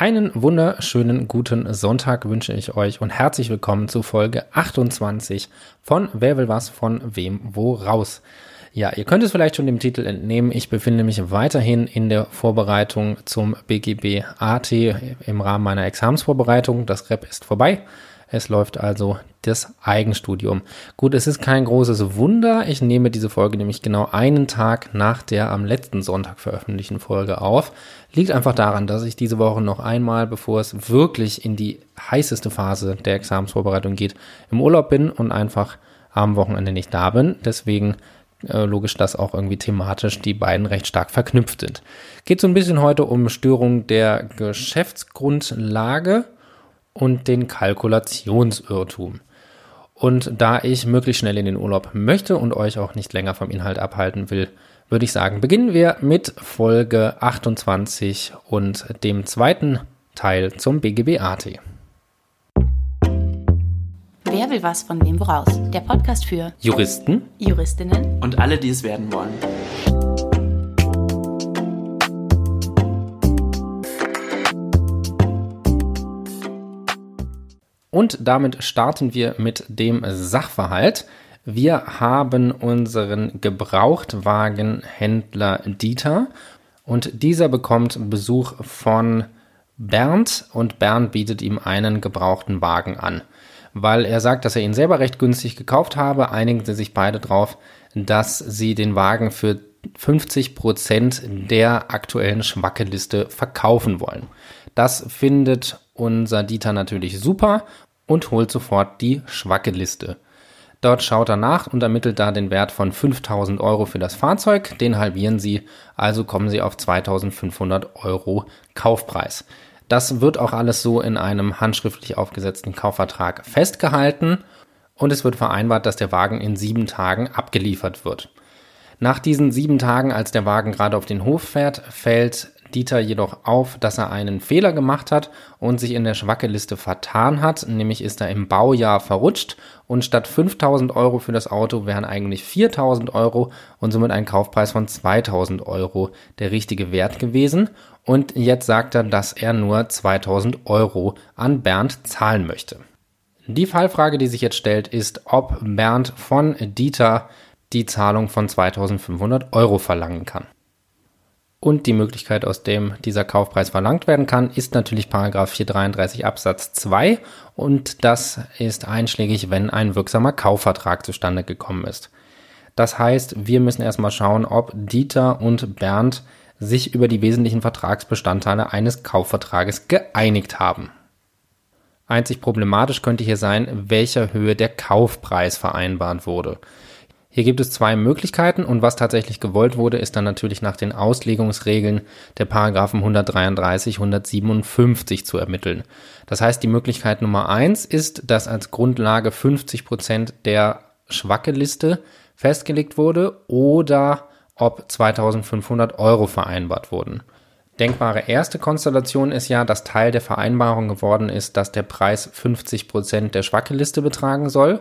Einen wunderschönen guten Sonntag wünsche ich euch und herzlich willkommen zu Folge 28 von Wer will was von wem wo raus. Ja, ihr könnt es vielleicht schon dem Titel entnehmen. Ich befinde mich weiterhin in der Vorbereitung zum BGB AT im Rahmen meiner Examensvorbereitung. Das Rep ist vorbei. Es läuft also das Eigenstudium. Gut, es ist kein großes Wunder. Ich nehme diese Folge nämlich genau einen Tag nach der am letzten Sonntag veröffentlichten Folge auf. Liegt einfach daran, dass ich diese Woche noch einmal, bevor es wirklich in die heißeste Phase der Examensvorbereitung geht, im Urlaub bin und einfach am Wochenende nicht da bin. Deswegen äh, logisch, dass auch irgendwie thematisch die beiden recht stark verknüpft sind. Geht so ein bisschen heute um Störung der Geschäftsgrundlage und den Kalkulationsirrtum. Und da ich möglichst schnell in den Urlaub möchte und euch auch nicht länger vom Inhalt abhalten will, würde ich sagen, beginnen wir mit Folge 28 und dem zweiten Teil zum BGB-AT. Wer will was von wem woraus? Der Podcast für Juristen, Juristinnen und alle, die es werden wollen. Und damit starten wir mit dem Sachverhalt. Wir haben unseren Gebrauchtwagenhändler Dieter und dieser bekommt Besuch von Bernd und Bernd bietet ihm einen gebrauchten Wagen an. Weil er sagt, dass er ihn selber recht günstig gekauft habe, einigen sie sich beide darauf, dass sie den Wagen für 50 Prozent der aktuellen Schwackeliste verkaufen wollen. Das findet unser Dieter natürlich super und holt sofort die Schwackeliste. Dort schaut er nach und ermittelt da den Wert von 5000 Euro für das Fahrzeug. Den halbieren sie, also kommen sie auf 2500 Euro Kaufpreis. Das wird auch alles so in einem handschriftlich aufgesetzten Kaufvertrag festgehalten und es wird vereinbart, dass der Wagen in sieben Tagen abgeliefert wird. Nach diesen sieben Tagen, als der Wagen gerade auf den Hof fährt, fällt Dieter jedoch auf, dass er einen Fehler gemacht hat und sich in der Schwackeliste vertan hat. Nämlich ist er im Baujahr verrutscht und statt 5000 Euro für das Auto wären eigentlich 4000 Euro und somit ein Kaufpreis von 2000 Euro der richtige Wert gewesen. Und jetzt sagt er, dass er nur 2000 Euro an Bernd zahlen möchte. Die Fallfrage, die sich jetzt stellt, ist, ob Bernd von Dieter die Zahlung von 2500 Euro verlangen kann. Und die Möglichkeit, aus dem dieser Kaufpreis verlangt werden kann, ist natürlich Paragraph 433 Absatz 2 und das ist einschlägig, wenn ein wirksamer Kaufvertrag zustande gekommen ist. Das heißt, wir müssen erstmal schauen, ob Dieter und Bernd sich über die wesentlichen Vertragsbestandteile eines Kaufvertrages geeinigt haben. Einzig problematisch könnte hier sein, welcher Höhe der Kaufpreis vereinbart wurde. Hier gibt es zwei Möglichkeiten und was tatsächlich gewollt wurde, ist dann natürlich nach den Auslegungsregeln der Paragraphen 133, 157 zu ermitteln. Das heißt, die Möglichkeit Nummer eins ist, dass als Grundlage 50 Prozent der Schwackeliste festgelegt wurde oder ob 2500 Euro vereinbart wurden. Denkbare erste Konstellation ist ja, dass Teil der Vereinbarung geworden ist, dass der Preis 50 Prozent der Schwackeliste betragen soll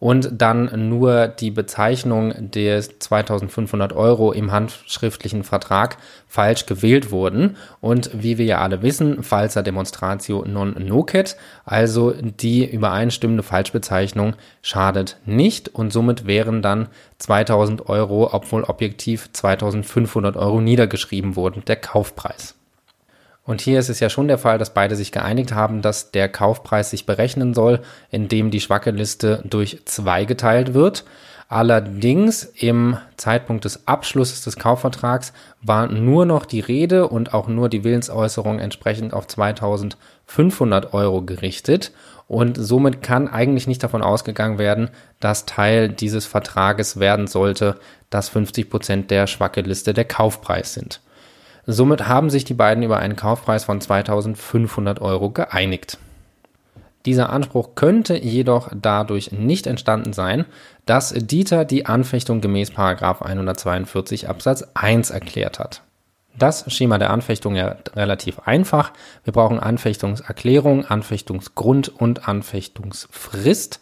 und dann nur die Bezeichnung des 2500 Euro im handschriftlichen Vertrag falsch gewählt wurden. Und wie wir ja alle wissen, falsa demonstratio non nocet, also die übereinstimmende Falschbezeichnung schadet nicht und somit wären dann 2000 Euro, obwohl objektiv 2500 Euro niedergeschrieben wurden, der Kaufpreis. Und hier ist es ja schon der Fall, dass beide sich geeinigt haben, dass der Kaufpreis sich berechnen soll, indem die Schwackeliste durch zwei geteilt wird. Allerdings im Zeitpunkt des Abschlusses des Kaufvertrags war nur noch die Rede und auch nur die Willensäußerung entsprechend auf 2500 Euro gerichtet. Und somit kann eigentlich nicht davon ausgegangen werden, dass Teil dieses Vertrages werden sollte, dass 50 Prozent der Schwackeliste der Kaufpreis sind. Somit haben sich die beiden über einen Kaufpreis von 2500 Euro geeinigt. Dieser Anspruch könnte jedoch dadurch nicht entstanden sein, dass Dieter die Anfechtung gemäß 142 Absatz 1 erklärt hat. Das Schema der Anfechtung ja relativ einfach. Wir brauchen Anfechtungserklärung, Anfechtungsgrund und Anfechtungsfrist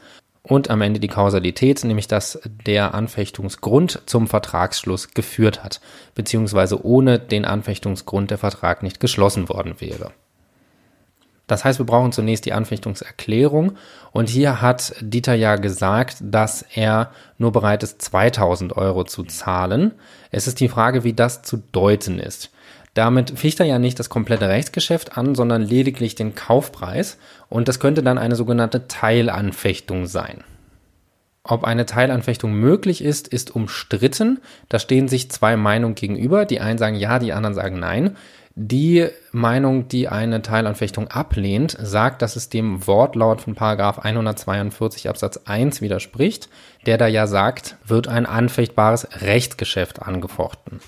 und am Ende die Kausalität, nämlich dass der Anfechtungsgrund zum Vertragsschluss geführt hat, beziehungsweise ohne den Anfechtungsgrund der Vertrag nicht geschlossen worden wäre. Das heißt, wir brauchen zunächst die Anfechtungserklärung und hier hat Dieter ja gesagt, dass er nur bereit ist, 2000 Euro zu zahlen. Es ist die Frage, wie das zu deuten ist. Damit ficht er ja nicht das komplette Rechtsgeschäft an, sondern lediglich den Kaufpreis und das könnte dann eine sogenannte Teilanfechtung sein. Ob eine Teilanfechtung möglich ist, ist umstritten. Da stehen sich zwei Meinungen gegenüber. Die einen sagen ja, die anderen sagen nein. Die Meinung, die eine Teilanfechtung ablehnt, sagt, dass es dem Wortlaut von Paragraph 142 Absatz 1 widerspricht, der da ja sagt, wird ein anfechtbares Rechtsgeschäft angefochten.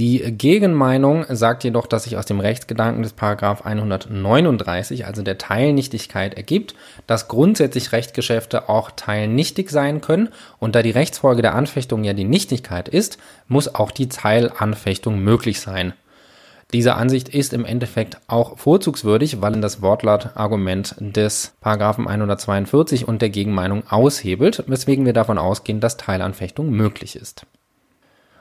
Die Gegenmeinung sagt jedoch, dass sich aus dem Rechtsgedanken des Paragraph 139, also der Teilnichtigkeit, ergibt, dass grundsätzlich Rechtsgeschäfte auch teilnichtig sein können und da die Rechtsfolge der Anfechtung ja die Nichtigkeit ist, muss auch die Teilanfechtung möglich sein. Diese Ansicht ist im Endeffekt auch vorzugswürdig, weil das Wortlaut-Argument des Paragraphen 142 und der Gegenmeinung aushebelt, weswegen wir davon ausgehen, dass Teilanfechtung möglich ist.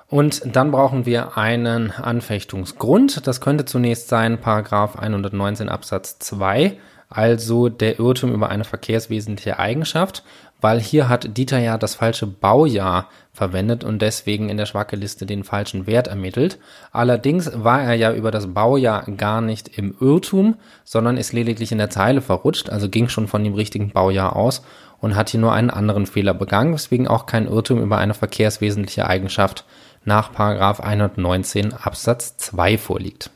Und dann brauchen wir einen Anfechtungsgrund. Das könnte zunächst sein Paragraph 119 Absatz 2, also der Irrtum über eine verkehrswesentliche Eigenschaft, weil hier hat Dieter ja das falsche Baujahr verwendet und deswegen in der Schwacke-Liste den falschen Wert ermittelt. Allerdings war er ja über das Baujahr gar nicht im Irrtum, sondern ist lediglich in der Zeile verrutscht, also ging schon von dem richtigen Baujahr aus und hat hier nur einen anderen Fehler begangen, weswegen auch kein Irrtum über eine verkehrswesentliche Eigenschaft nach 119 Absatz 2 vorliegt.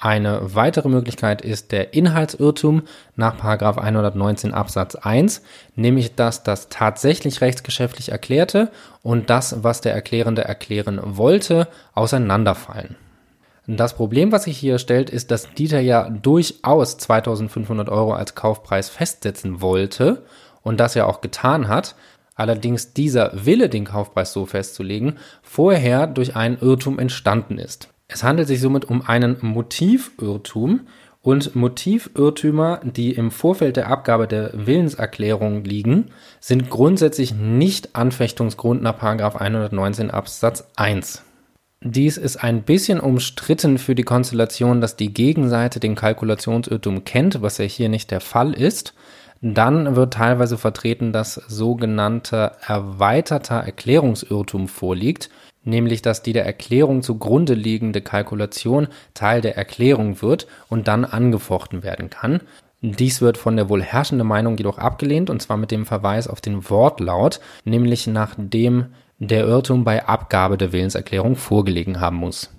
Eine weitere Möglichkeit ist der Inhaltsirrtum nach 119 Absatz 1, nämlich dass das tatsächlich rechtsgeschäftlich Erklärte und das, was der Erklärende erklären wollte, auseinanderfallen. Das Problem, was sich hier stellt, ist, dass Dieter ja durchaus 2500 Euro als Kaufpreis festsetzen wollte und das ja auch getan hat, allerdings dieser Wille, den Kaufpreis so festzulegen, vorher durch einen Irrtum entstanden ist. Es handelt sich somit um einen Motivirrtum und Motivirrtümer, die im Vorfeld der Abgabe der Willenserklärung liegen, sind grundsätzlich nicht Anfechtungsgrund nach 119 Absatz 1. Dies ist ein bisschen umstritten für die Konstellation, dass die Gegenseite den Kalkulationsirrtum kennt, was ja hier nicht der Fall ist. Dann wird teilweise vertreten, dass sogenannter erweiterter Erklärungsirrtum vorliegt nämlich dass die der Erklärung zugrunde liegende Kalkulation Teil der Erklärung wird und dann angefochten werden kann. Dies wird von der wohl herrschenden Meinung jedoch abgelehnt, und zwar mit dem Verweis auf den Wortlaut, nämlich nachdem der Irrtum bei Abgabe der Willenserklärung vorgelegen haben muss.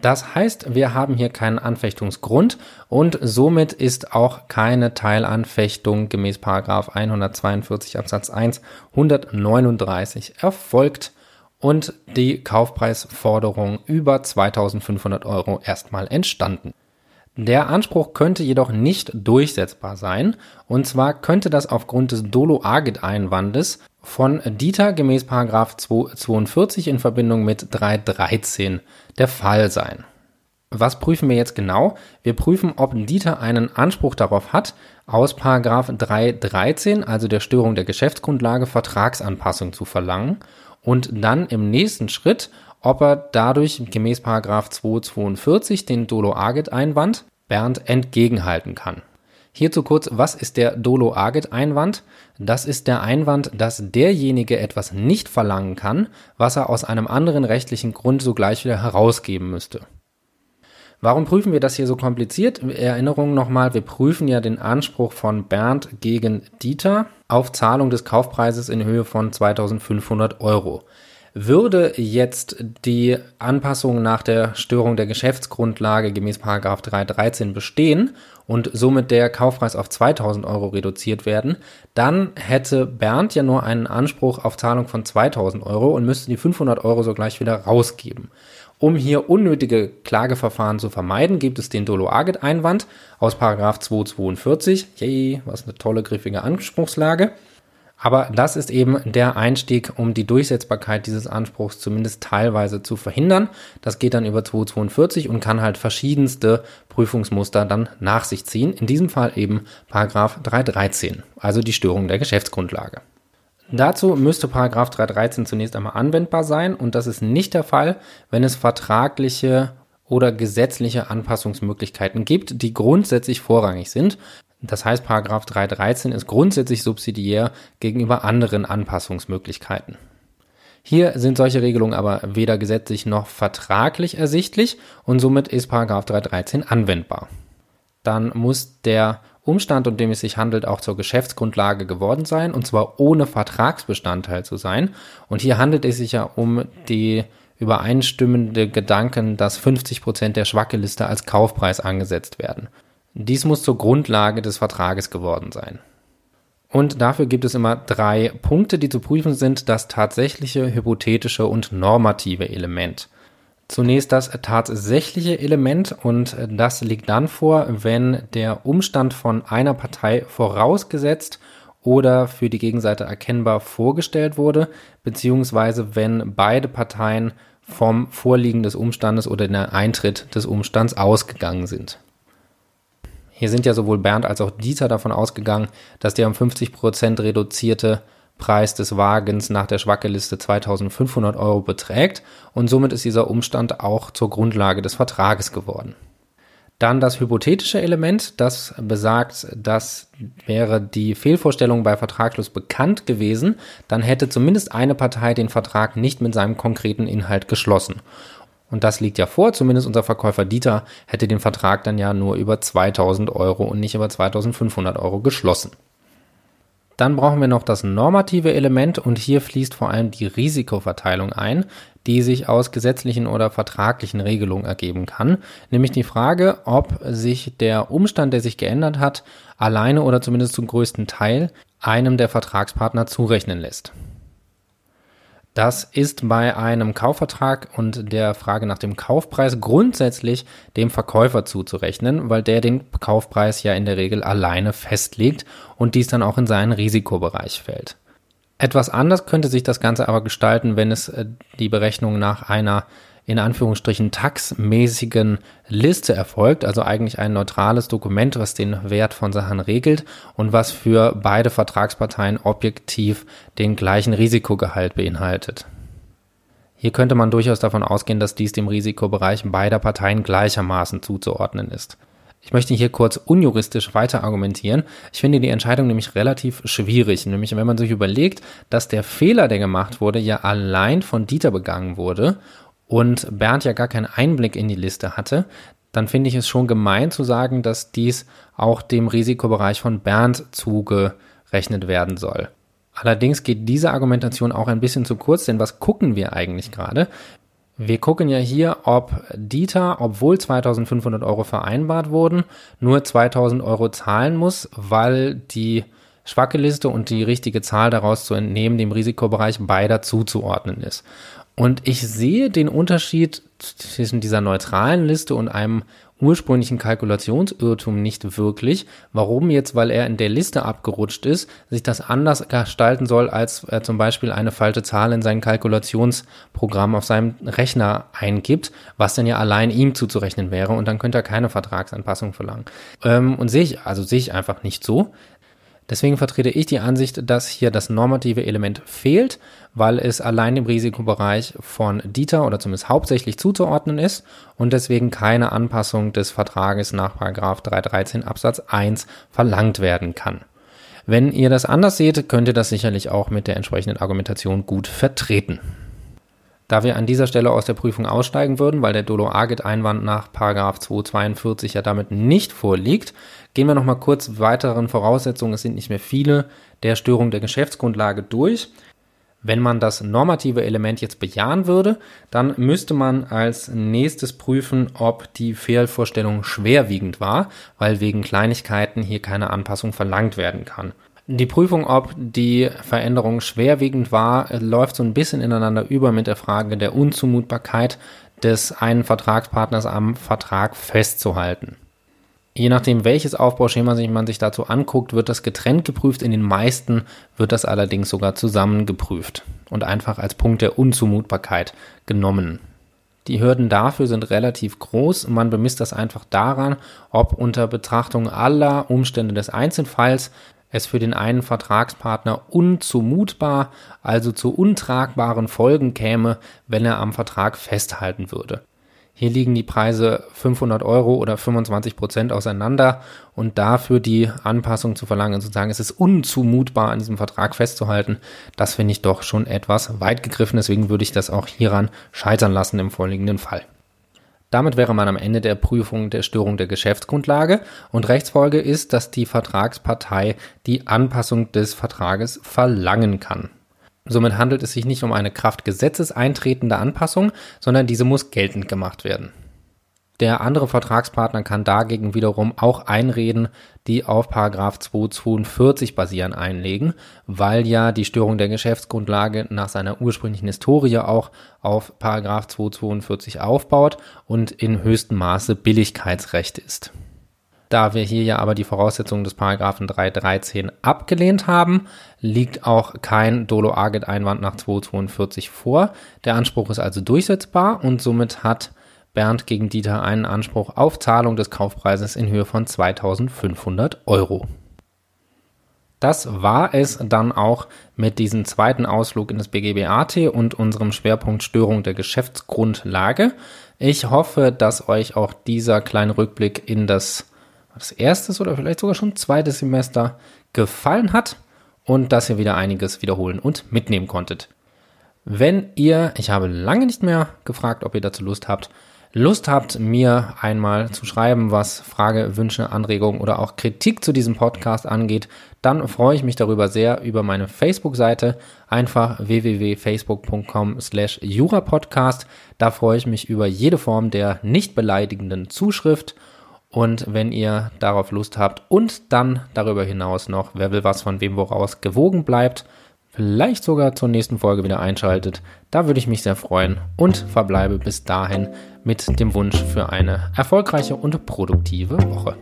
Das heißt, wir haben hier keinen Anfechtungsgrund und somit ist auch keine Teilanfechtung gemäß 142 Absatz 1 139 erfolgt und die Kaufpreisforderung über 2500 Euro erstmal entstanden. Der Anspruch könnte jedoch nicht durchsetzbar sein, und zwar könnte das aufgrund des Dolo-Agit-Einwandes von Dieter gemäß 242 in Verbindung mit 313 der Fall sein. Was prüfen wir jetzt genau? Wir prüfen, ob Dieter einen Anspruch darauf hat, aus 313, also der Störung der Geschäftsgrundlage, Vertragsanpassung zu verlangen und dann im nächsten Schritt, ob er dadurch gemäß 242 den Dolo-Agit-Einwand Bernd entgegenhalten kann. Hierzu kurz, was ist der Dolo-Agit-Einwand? Das ist der Einwand, dass derjenige etwas nicht verlangen kann, was er aus einem anderen rechtlichen Grund sogleich wieder herausgeben müsste. Warum prüfen wir das hier so kompliziert? Erinnerung nochmal, wir prüfen ja den Anspruch von Bernd gegen Dieter auf Zahlung des Kaufpreises in Höhe von 2500 Euro. Würde jetzt die Anpassung nach der Störung der Geschäftsgrundlage gemäß 313 bestehen und somit der Kaufpreis auf 2000 Euro reduziert werden, dann hätte Bernd ja nur einen Anspruch auf Zahlung von 2000 Euro und müsste die 500 Euro sogleich wieder rausgeben. Um hier unnötige Klageverfahren zu vermeiden, gibt es den Dolo-Agit-Einwand aus 242. Yay, was eine tolle, griffige Anspruchslage. Aber das ist eben der Einstieg, um die Durchsetzbarkeit dieses Anspruchs zumindest teilweise zu verhindern. Das geht dann über 242 und kann halt verschiedenste Prüfungsmuster dann nach sich ziehen. In diesem Fall eben Paragraph 313, also die Störung der Geschäftsgrundlage. Dazu müsste Paragraph 313 zunächst einmal anwendbar sein und das ist nicht der Fall, wenn es vertragliche oder gesetzliche Anpassungsmöglichkeiten gibt, die grundsätzlich vorrangig sind. Das heißt, Paragraph 313 ist grundsätzlich subsidiär gegenüber anderen Anpassungsmöglichkeiten. Hier sind solche Regelungen aber weder gesetzlich noch vertraglich ersichtlich und somit ist Paragraph 313 anwendbar. Dann muss der Umstand, um den es sich handelt, auch zur Geschäftsgrundlage geworden sein, und zwar ohne Vertragsbestandteil zu sein. Und hier handelt es sich ja um die übereinstimmende Gedanken, dass 50 Prozent der Schwackeliste als Kaufpreis angesetzt werden. Dies muss zur Grundlage des Vertrages geworden sein. Und dafür gibt es immer drei Punkte, die zu prüfen sind, das tatsächliche, hypothetische und normative Element. Zunächst das tatsächliche Element und das liegt dann vor, wenn der Umstand von einer Partei vorausgesetzt oder für die Gegenseite erkennbar vorgestellt wurde, beziehungsweise wenn beide Parteien vom Vorliegen des Umstandes oder den Eintritt des Umstands ausgegangen sind. Hier sind ja sowohl Bernd als auch Dieter davon ausgegangen, dass der um 50% reduzierte Preis des Wagens nach der Schwackeliste 2500 Euro beträgt und somit ist dieser Umstand auch zur Grundlage des Vertrages geworden. Dann das hypothetische Element, das besagt, dass wäre die Fehlvorstellung bei Vertragsschluss bekannt gewesen, dann hätte zumindest eine Partei den Vertrag nicht mit seinem konkreten Inhalt geschlossen. Und das liegt ja vor, zumindest unser Verkäufer Dieter hätte den Vertrag dann ja nur über 2000 Euro und nicht über 2500 Euro geschlossen. Dann brauchen wir noch das normative Element und hier fließt vor allem die Risikoverteilung ein, die sich aus gesetzlichen oder vertraglichen Regelungen ergeben kann, nämlich die Frage, ob sich der Umstand, der sich geändert hat, alleine oder zumindest zum größten Teil einem der Vertragspartner zurechnen lässt. Das ist bei einem Kaufvertrag und der Frage nach dem Kaufpreis grundsätzlich dem Verkäufer zuzurechnen, weil der den Kaufpreis ja in der Regel alleine festlegt und dies dann auch in seinen Risikobereich fällt. Etwas anders könnte sich das Ganze aber gestalten, wenn es äh, die Berechnung nach einer in Anführungsstrichen taxmäßigen Liste erfolgt, also eigentlich ein neutrales Dokument, was den Wert von Sachen regelt und was für beide Vertragsparteien objektiv den gleichen Risikogehalt beinhaltet. Hier könnte man durchaus davon ausgehen, dass dies dem Risikobereich beider Parteien gleichermaßen zuzuordnen ist. Ich möchte hier kurz unjuristisch weiter argumentieren. Ich finde die Entscheidung nämlich relativ schwierig. Nämlich, wenn man sich überlegt, dass der Fehler, der gemacht wurde, ja allein von Dieter begangen wurde und Bernd ja gar keinen Einblick in die Liste hatte, dann finde ich es schon gemein zu sagen, dass dies auch dem Risikobereich von Bernd zugerechnet werden soll. Allerdings geht diese Argumentation auch ein bisschen zu kurz, denn was gucken wir eigentlich gerade? Wir gucken ja hier, ob Dieter, obwohl 2500 Euro vereinbart wurden, nur 2000 Euro zahlen muss, weil die Schwackeliste und die richtige Zahl daraus zu entnehmen dem Risikobereich beider zuzuordnen ist. Und ich sehe den Unterschied zwischen dieser neutralen Liste und einem ursprünglichen Kalkulationsirrtum nicht wirklich. Warum jetzt, weil er in der Liste abgerutscht ist, sich das anders gestalten soll, als er zum Beispiel eine falsche Zahl in sein Kalkulationsprogramm auf seinem Rechner eingibt, was dann ja allein ihm zuzurechnen wäre und dann könnte er keine Vertragsanpassung verlangen. Ähm, und sehe ich, also sehe ich einfach nicht so. Deswegen vertrete ich die Ansicht, dass hier das normative Element fehlt, weil es allein im Risikobereich von Dieter oder zumindest hauptsächlich zuzuordnen ist und deswegen keine Anpassung des Vertrages nach 313 Absatz 1 verlangt werden kann. Wenn ihr das anders seht, könnt ihr das sicherlich auch mit der entsprechenden Argumentation gut vertreten. Da wir an dieser Stelle aus der Prüfung aussteigen würden, weil der Dolo-Agit-Einwand nach 242 ja damit nicht vorliegt, gehen wir nochmal kurz weiteren Voraussetzungen, es sind nicht mehr viele, der Störung der Geschäftsgrundlage durch. Wenn man das normative Element jetzt bejahen würde, dann müsste man als nächstes prüfen, ob die Fehlvorstellung schwerwiegend war, weil wegen Kleinigkeiten hier keine Anpassung verlangt werden kann. Die Prüfung, ob die Veränderung schwerwiegend war, läuft so ein bisschen ineinander über mit der Frage der Unzumutbarkeit des einen Vertragspartners am Vertrag festzuhalten. Je nachdem, welches Aufbauschema sich man sich dazu anguckt, wird das getrennt geprüft. In den meisten wird das allerdings sogar zusammen geprüft und einfach als Punkt der Unzumutbarkeit genommen. Die Hürden dafür sind relativ groß. Man bemisst das einfach daran, ob unter Betrachtung aller Umstände des Einzelfalls es für den einen Vertragspartner unzumutbar, also zu untragbaren Folgen käme, wenn er am Vertrag festhalten würde. Hier liegen die Preise 500 Euro oder 25 Prozent auseinander und dafür die Anpassung zu verlangen und zu sagen, es ist unzumutbar, an diesem Vertrag festzuhalten, das finde ich doch schon etwas weit gegriffen. Deswegen würde ich das auch hieran scheitern lassen im vorliegenden Fall. Damit wäre man am Ende der Prüfung der Störung der Geschäftsgrundlage und Rechtsfolge ist, dass die Vertragspartei die Anpassung des Vertrages verlangen kann. Somit handelt es sich nicht um eine Kraftgesetzes eintretende Anpassung, sondern diese muss geltend gemacht werden. Der andere Vertragspartner kann dagegen wiederum auch Einreden, die auf Paragraph 242 basieren, einlegen, weil ja die Störung der Geschäftsgrundlage nach seiner ursprünglichen Historie auch auf Paragraph 242 aufbaut und in höchstem Maße Billigkeitsrecht ist. Da wir hier ja aber die Voraussetzungen des Paragraphen 313 abgelehnt haben, liegt auch kein Dolo Agit Einwand nach 242 vor. Der Anspruch ist also durchsetzbar und somit hat Bernd gegen Dieter einen Anspruch auf Zahlung des Kaufpreises in Höhe von 2500 Euro. Das war es dann auch mit diesem zweiten Ausflug in das BGBAT und unserem Schwerpunkt Störung der Geschäftsgrundlage. Ich hoffe, dass euch auch dieser kleine Rückblick in das, das erste oder vielleicht sogar schon zweite Semester gefallen hat und dass ihr wieder einiges wiederholen und mitnehmen konntet. Wenn ihr, ich habe lange nicht mehr gefragt, ob ihr dazu Lust habt, Lust habt, mir einmal zu schreiben, was Frage, Wünsche, Anregungen oder auch Kritik zu diesem Podcast angeht, dann freue ich mich darüber sehr über meine Facebook-Seite, einfach www.facebook.com slash jurapodcast. Da freue ich mich über jede Form der nicht beleidigenden Zuschrift. Und wenn ihr darauf Lust habt und dann darüber hinaus noch, wer will was von wem woraus gewogen bleibt, vielleicht sogar zur nächsten Folge wieder einschaltet. Da würde ich mich sehr freuen und verbleibe bis dahin mit dem Wunsch für eine erfolgreiche und produktive Woche.